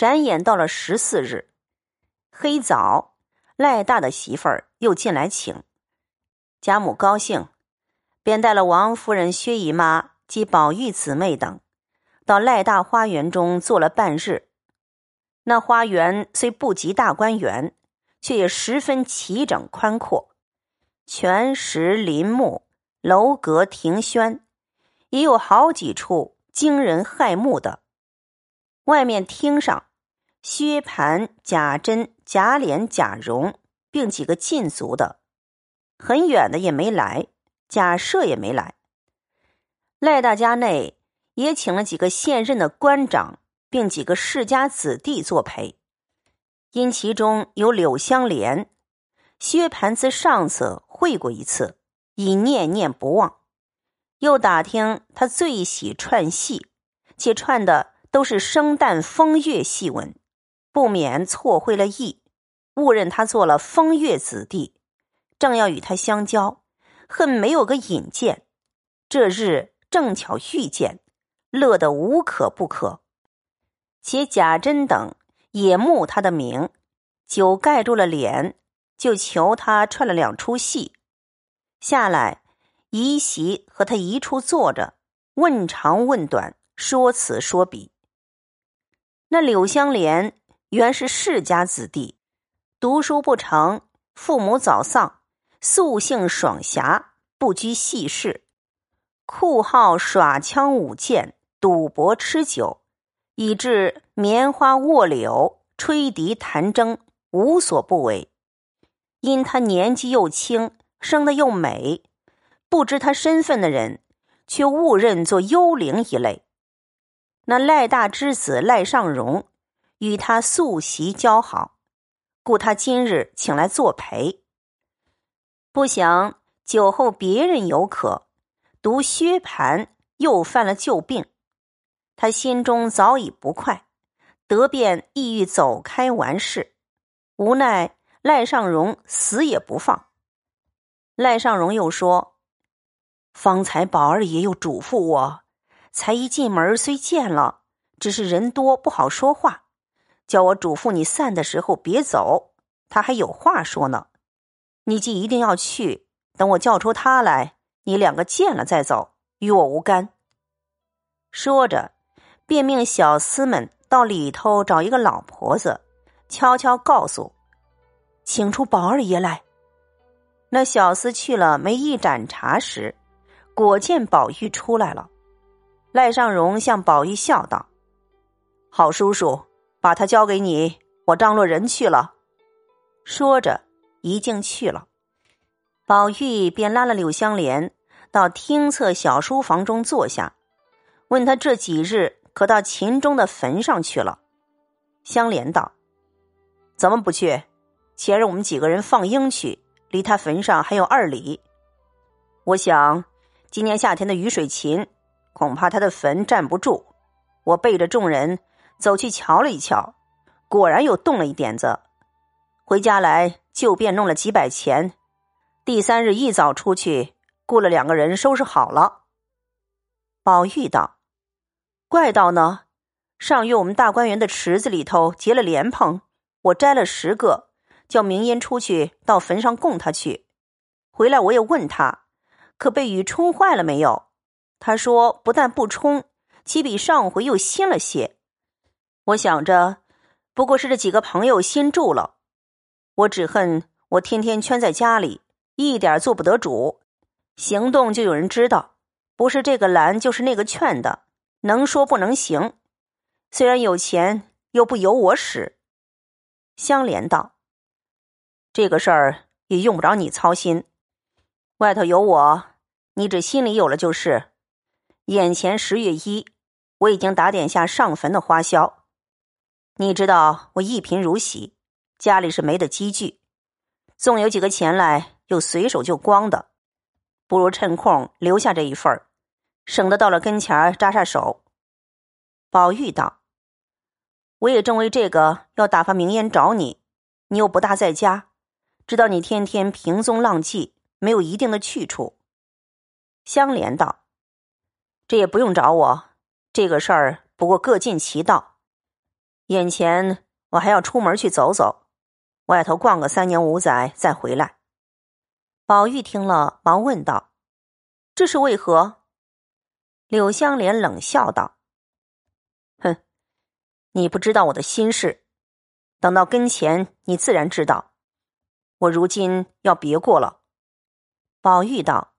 转眼到了十四日，黑早，赖大的媳妇儿又进来请，贾母高兴，便带了王夫人、薛姨妈及宝玉姊妹等，到赖大花园中坐了半日。那花园虽不及大观园，却也十分齐整宽阔，全石林木，楼阁亭轩，也有好几处惊人骇目的。外面厅上。薛蟠、贾珍、贾琏、贾蓉，并几个禁足的，很远的也没来；贾赦也没来。赖大家内也请了几个现任的官长，并几个世家子弟作陪。因其中有柳香莲，薛蟠自上次会过一次，已念念不忘。又打听他最喜串戏，且串的都是生旦风月戏文。不免错会了意，误认他做了风月子弟，正要与他相交，恨没有个引荐。这日正巧遇见，乐得无可不可。且贾珍等也慕他的名，酒盖住了脸，就求他串了两出戏。下来，一席和他一处坐着，问长问短，说此说彼。那柳香莲。原是世家子弟，读书不成，父母早丧，素性爽侠，不拘细事，酷好耍枪舞剑、赌博吃酒，以致棉花卧柳、吹笛弹筝，无所不为。因他年纪又轻，生得又美，不知他身份的人，却误认作幽灵一类。那赖大之子赖尚荣。与他素习交好，故他今日请来作陪。不想酒后别人有可，独薛蟠又犯了旧病，他心中早已不快，得便意欲走开完事，无奈赖尚荣死也不放。赖尚荣又说：“方才宝二爷又嘱咐我，才一进门虽见了，只是人多不好说话。”叫我嘱咐你散的时候别走，他还有话说呢。你既一定要去，等我叫出他来，你两个见了再走，与我无干。说着，便命小厮们到里头找一个老婆子，悄悄告诉，请出宝二爷来。那小厮去了，没一盏茶时，果见宝玉出来了。赖尚荣向宝玉笑道：“好叔叔。”把他交给你，我张罗人去了。说着，一径去了。宝玉便拉了柳香莲到厅侧小书房中坐下，问他这几日可到秦钟的坟上去了。香莲道：“怎么不去？前日我们几个人放鹰去，离他坟上还有二里。我想，今年夏天的雨水勤，恐怕他的坟站不住。我背着众人。”走去瞧了一瞧，果然又动了一点子。回家来就便弄了几百钱。第三日一早出去，雇了两个人收拾好了。宝玉道：“怪道呢，上月我们大观园的池子里头结了莲蓬，我摘了十个，叫明烟出去到坟上供他去。回来我也问他，可被雨冲坏了没有？他说不但不冲，岂比上回又新了些。”我想着，不过是这几个朋友新住了。我只恨我天天圈在家里，一点做不得主，行动就有人知道，不是这个拦就是那个劝的，能说不能行。虽然有钱，又不由我使。香莲道：“这个事儿也用不着你操心，外头有我，你只心里有了就是。眼前十月一，我已经打点下上坟的花销。”你知道我一贫如洗，家里是没得积聚，纵有几个钱来，又随手就光的，不如趁空留下这一份儿，省得到了跟前儿扎手。宝玉道：“我也正为这个要打发明烟找你，你又不大在家，知道你天天平踪浪迹，没有一定的去处。”香莲道：“这也不用找我，这个事儿不过各尽其道。”眼前我还要出门去走走，外头逛个三年五载再回来。宝玉听了，忙问道：“这是为何？”柳香莲冷笑道：“哼，你不知道我的心事，等到跟前，你自然知道。我如今要别过了。”宝玉道：“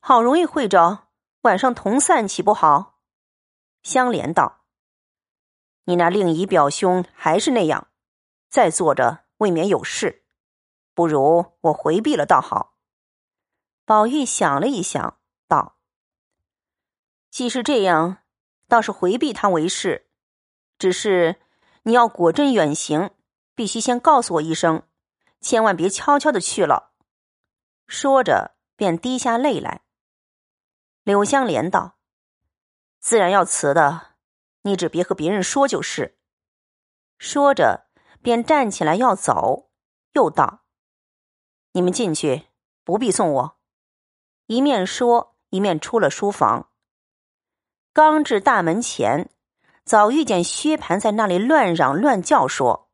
好容易会着，晚上同散岂不好？”香莲道。你那令姨表兄还是那样，再坐着未免有事，不如我回避了倒好。宝玉想了一想，道：“既是这样，倒是回避他为是。只是你要果真远行，必须先告诉我一声，千万别悄悄的去了。”说着，便滴下泪来。柳香莲道：“自然要辞的。”你只别和别人说就是。说着，便站起来要走，又道：“你们进去，不必送我。”一面说，一面出了书房。刚至大门前，早遇见薛蟠在那里乱嚷乱叫，说：“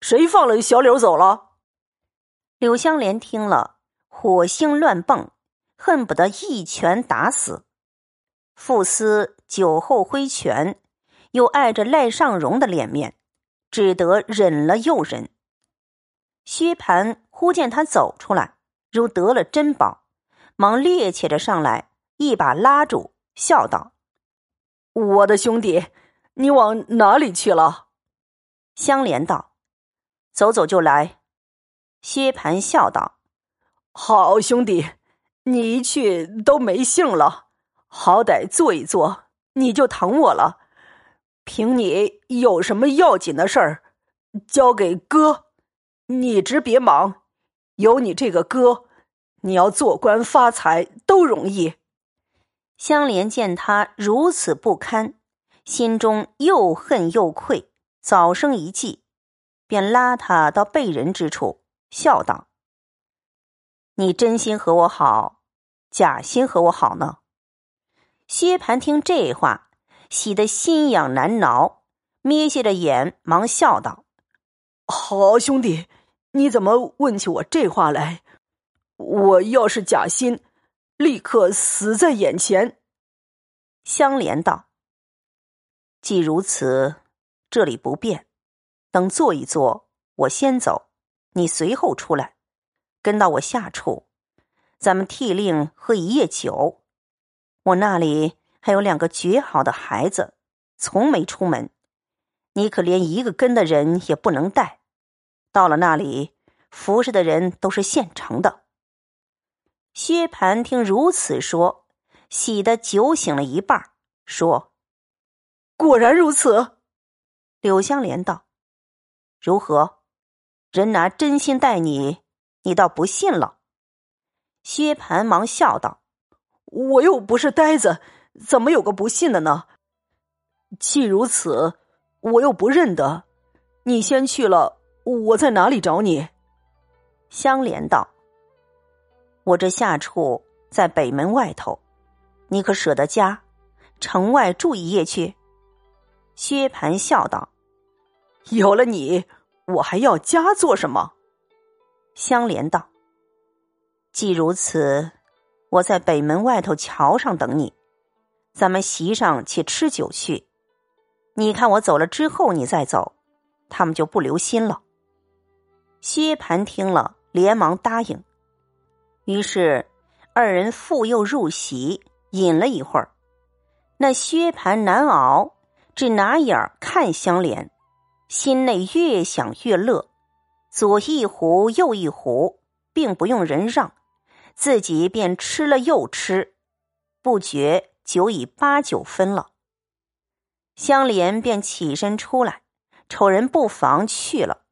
谁放了小柳走了？”柳香莲听了，火星乱蹦，恨不得一拳打死。傅斯酒后挥拳，又碍着赖尚荣的脸面，只得忍了又忍。薛蟠忽见他走出来，如得了珍宝，忙趔趄着上来，一把拉住，笑道：“我的兄弟，你往哪里去了？”香莲道：“走走就来。”薛蟠笑道：“好兄弟，你一去都没兴了。”好歹坐一坐，你就疼我了。凭你有什么要紧的事儿，交给哥，你直别忙。有你这个哥，你要做官发财都容易。香莲见他如此不堪，心中又恨又愧，早生一计，便拉他到背人之处，笑道：“你真心和我好，假心和我好呢？”薛蟠听这话，喜得心痒难挠，眯斜着眼，忙笑道：“好兄弟，你怎么问起我这话来？我要是假心，立刻死在眼前。”香莲道：“既如此，这里不便，等坐一坐，我先走，你随后出来，跟到我下处，咱们替令喝一夜酒。”我那里还有两个绝好的孩子，从没出门，你可连一个跟的人也不能带。到了那里，服侍的人都是现成的。薛蟠听如此说，喜得酒醒了一半，说：“果然如此。”柳香莲道：“如何？人拿真心待你，你倒不信了？”薛蟠忙笑道。我又不是呆子，怎么有个不信的呢？既如此，我又不认得，你先去了，我在哪里找你？香莲道：“我这下处在北门外头，你可舍得家？城外住一夜去？”薛蟠笑道：“有了你，我还要家做什么？”香莲道：“既如此。”我在北门外头桥上等你，咱们席上且吃酒去。你看我走了之后，你再走，他们就不留心了。薛蟠听了，连忙答应。于是二人复又入席，饮了一会儿。那薛蟠难熬，只拿眼儿看香莲，心内越想越乐，左一壶右一壶，并不用人让。自己便吃了又吃，不觉酒已八九分了。香莲便起身出来，瞅人不妨去了，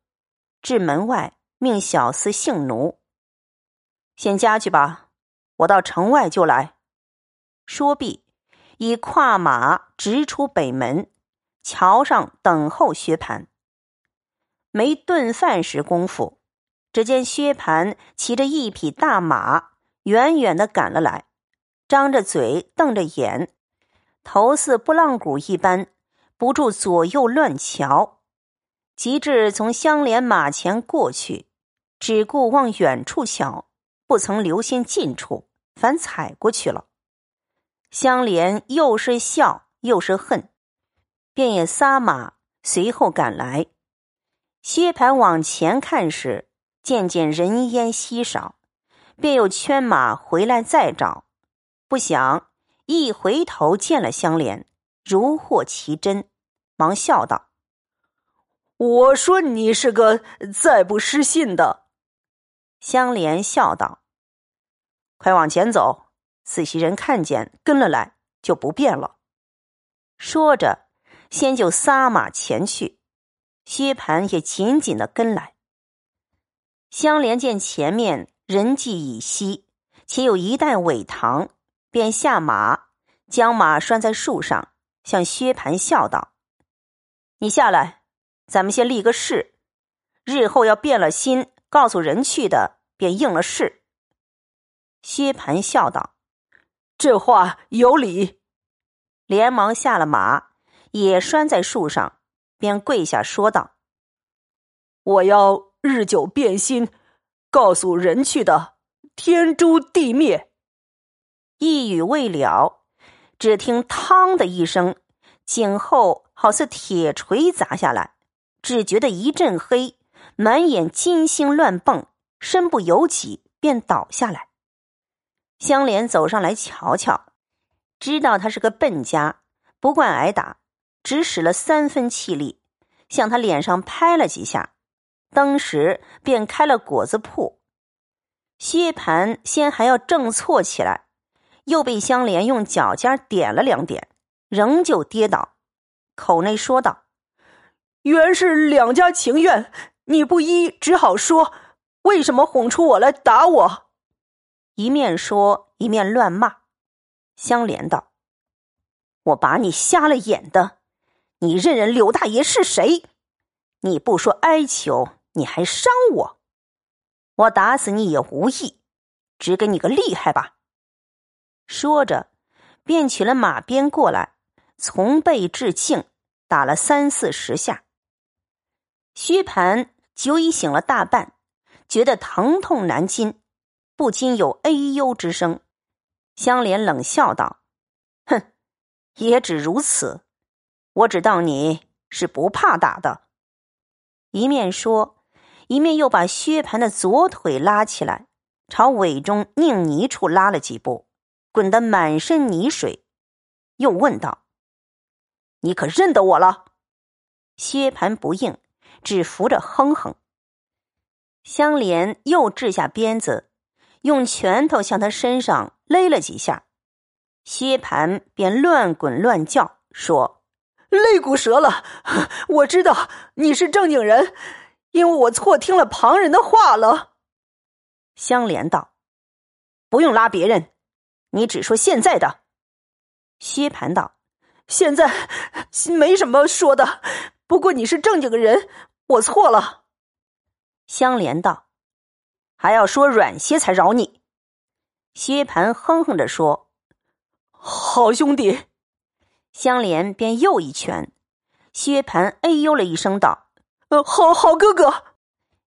至门外命小厮姓奴，先家去吧，我到城外就来。说毕，已跨马直出北门，桥上等候薛蟠。没顿饭时功夫，只见薛蟠骑着一匹大马。远远的赶了来，张着嘴，瞪着眼，头似拨浪鼓一般，不住左右乱瞧，及至从香莲马前过去，只顾往远处瞧，不曾留心近处，反踩过去了。香莲又是笑又是恨，便也撒马随后赶来。薛蟠往前看时，渐渐人烟稀少，便又圈马回来再找，不想一回头见了香莲，如获其真，忙笑道：“我说你是个再不失信的。”香莲笑道：“快往前走。”仔细人看见跟了来，就不变了。说着，先就撒马前去，薛蟠也紧紧的跟来。香莲见前面人迹已稀，且有一袋苇糖，便下马，将马拴在树上，向薛蟠笑道：“你下来，咱们先立个誓，日后要变了心，告诉人去的，便应了誓。”薛蟠笑道。这话有理，连忙下了马，也拴在树上，便跪下说道：“我要日久变心，告诉人去的，天诛地灭。”一语未了，只听“嘡”的一声，颈后好似铁锤砸下来，只觉得一阵黑，满眼金星乱蹦，身不由己，便倒下来。香莲走上来瞧瞧，知道他是个笨家，不惯挨打，只使了三分气力，向他脸上拍了几下，当时便开了果子铺。薛蟠先还要正错起来，又被香莲用脚尖点了两点，仍旧跌倒，口内说道：“原是两家情愿，你不依，只好说，为什么哄出我来打我？”一面说一面乱骂，香莲道：“我把你瞎了眼的，你认认柳大爷是谁？你不说哀求，你还伤我，我打死你也无益，只给你个厉害吧。”说着，便取了马鞭过来，从背至颈打了三四十下。薛蟠久已醒了大半，觉得疼痛难禁。不禁有哎呦之声，香莲冷笑道：“哼，也只如此。我只当你是不怕打的。”一面说，一面又把薛蟠的左腿拉起来，朝尾中佞泥处拉了几步，滚得满身泥水，又问道：“你可认得我了？”薛蟠不应，只扶着哼哼。香莲又掷下鞭子。用拳头向他身上勒了几下，薛蟠便乱滚乱叫，说：“肋骨折了！我知道你是正经人，因为我错听了旁人的话了。”香莲道：“不用拉别人，你只说现在的。”薛蟠道：“现在没什么说的，不过你是正经的人，我错了。”香莲道。还要说软些才饶你，薛蟠哼哼着说：“好兄弟。”香莲便又一拳，薛蟠哎呦了一声道：“呃，好好哥哥。”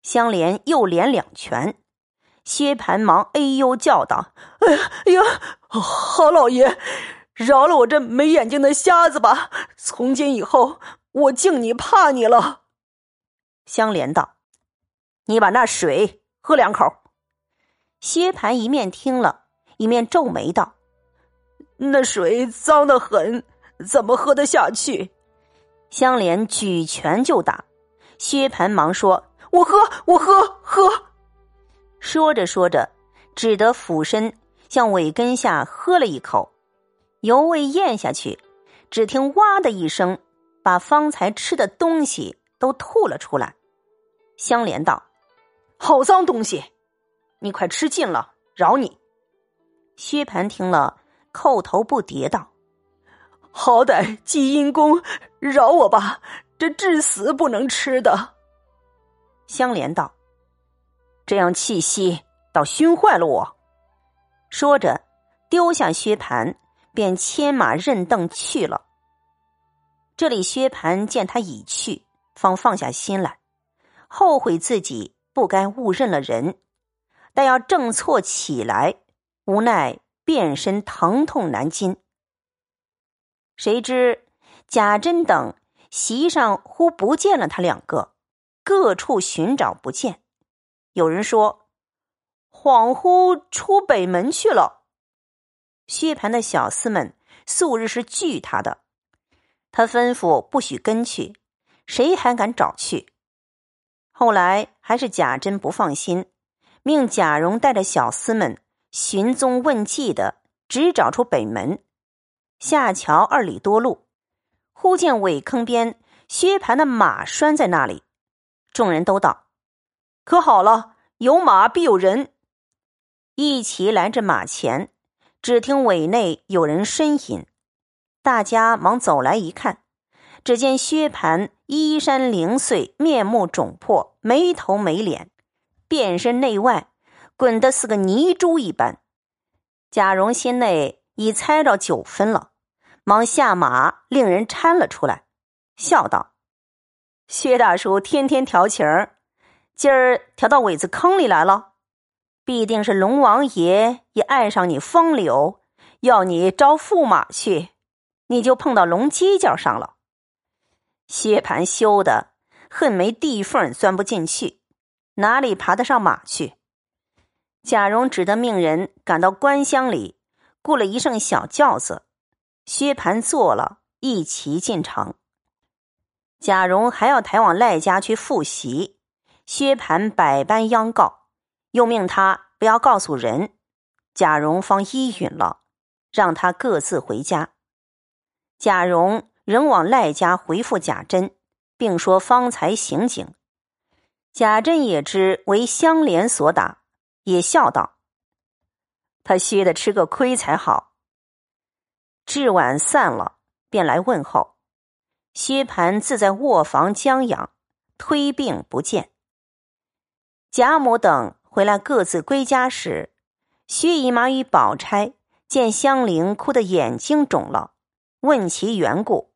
香莲又连两拳，薛蟠忙哎呦叫道：“哎呀哎呀，好老爷，饶了我这没眼睛的瞎子吧！从今以后，我敬你怕你了。”香莲道：“你把那水。”喝两口。薛蟠一面听了一面皱眉道：“那水脏的很，怎么喝得下去？”香莲举拳就打，薛蟠忙说：“我喝，我喝，喝。”说着说着，只得俯身向尾根下喝了一口，犹未咽下去，只听“哇”的一声，把方才吃的东西都吐了出来。香莲道。好脏东西！你快吃尽了，饶你。薛蟠听了，叩头不迭道：“好歹积阴功，饶我吧！这至死不能吃的。”香莲道：“这样气息，倒熏坏了我。”说着，丢下薛蟠，便牵马认凳去了。这里薛蟠见他已去，方放下心来，后悔自己不该误认了人，但要正错起来，无奈遍身疼痛难禁。谁知贾珍等席上忽不见了他两个，各处寻找不见。有人说，恍惚出北门去了。薛蟠的小厮们素日是惧他的，他吩咐不许跟去，谁还敢找去？后来还是贾珍不放心，命贾蓉带着小厮们寻踪问迹的，只找出北门。下桥二里多路，忽见苇坑边薛蟠的马拴在那里，众人都道：“可好了，有马必有人。”一齐拦着马前，只听尾内有人呻吟，大家忙走来一看，只见薛蟠衣衫零碎，面目肿破，没头没脸，遍身内外滚得似个泥猪一般。贾蓉心内已猜着九分了。忙下马，令人搀了出来，笑道：“薛大叔天天调情儿，今儿调到苇子坑里来了，必定是龙王爷也爱上你风流，要你招驸马去，你就碰到龙犄角上了。”薛蟠羞的恨没地缝钻不进去，哪里爬得上马去？贾蓉只得命人赶到官乡里，雇了一乘小轿子。薛蟠坐了一齐进城，贾蓉还要抬往赖家去复习。薛蟠百般央告，又命他不要告诉人。贾蓉方依允了，让他各自回家。贾蓉仍往赖家回复贾珍，并说方才行警。贾珍也知为香莲所打，也笑道：“他薛的吃个亏才好。”至晚散了，便来问候。薛蟠自在卧房将养，推病不见。贾母等回来各自归家时，薛姨妈与宝钗见香菱哭得眼睛肿了，问其缘故，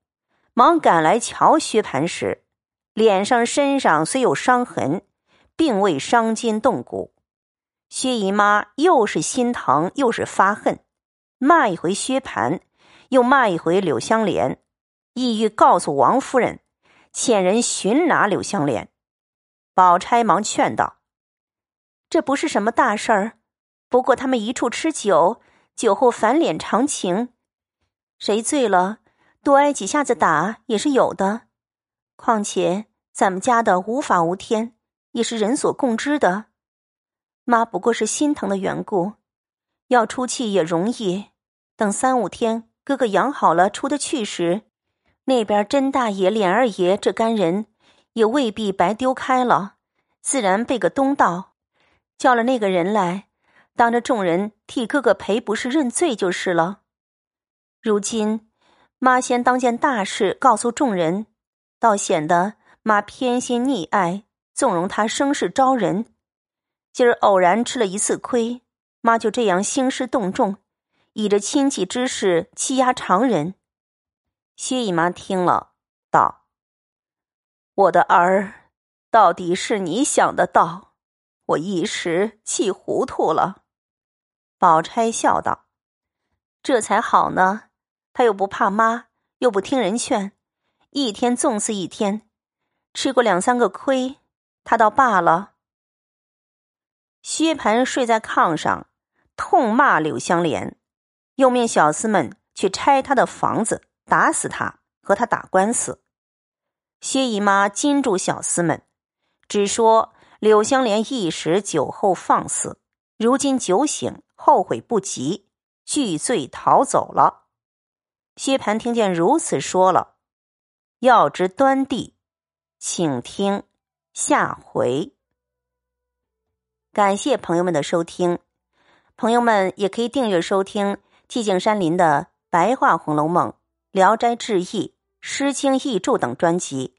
忙赶来瞧薛蟠时，脸上身上虽有伤痕，并未伤筋动骨。薛姨妈又是心疼又是发恨，骂一回薛蟠。又骂一回柳香莲，意欲告诉王夫人，遣人寻拿柳香莲。宝钗忙劝道：“这不是什么大事儿，不过他们一处吃酒，酒后反脸常情，谁醉了多挨几下子打也是有的。况且咱们家的无法无天，也是人所共知的。妈不过是心疼的缘故，要出气也容易，等三五天。”哥哥养好了，出得去时，那边甄大爷、琏二爷这干人也未必白丢开了，自然备个东道，叫了那个人来，当着众人替哥哥赔不是认罪就是了。如今妈先当件大事告诉众人，倒显得妈偏心溺爱，纵容他生事招人。今儿偶然吃了一次亏，妈就这样兴师动众。以着亲戚之事欺压常人，薛姨妈听了，道：“我的儿，到底是你想的道，我一时气糊涂了。”宝钗笑道：“这才好呢，他又不怕妈，又不听人劝，一天纵似一天，吃过两三个亏，他倒罢了。”薛蟠睡在炕上，痛骂柳香莲。又命小厮们去拆他的房子，打死他，和他打官司。薛姨妈禁住小厮们，只说柳香莲一时酒后放肆，如今酒醒，后悔不及，拒罪逃走了。薛蟠听见如此说了，要知端地，请听下回。感谢朋友们的收听，朋友们也可以订阅收听。寂静山林的白话《红楼梦》《聊斋志异》《诗经译注》等专辑。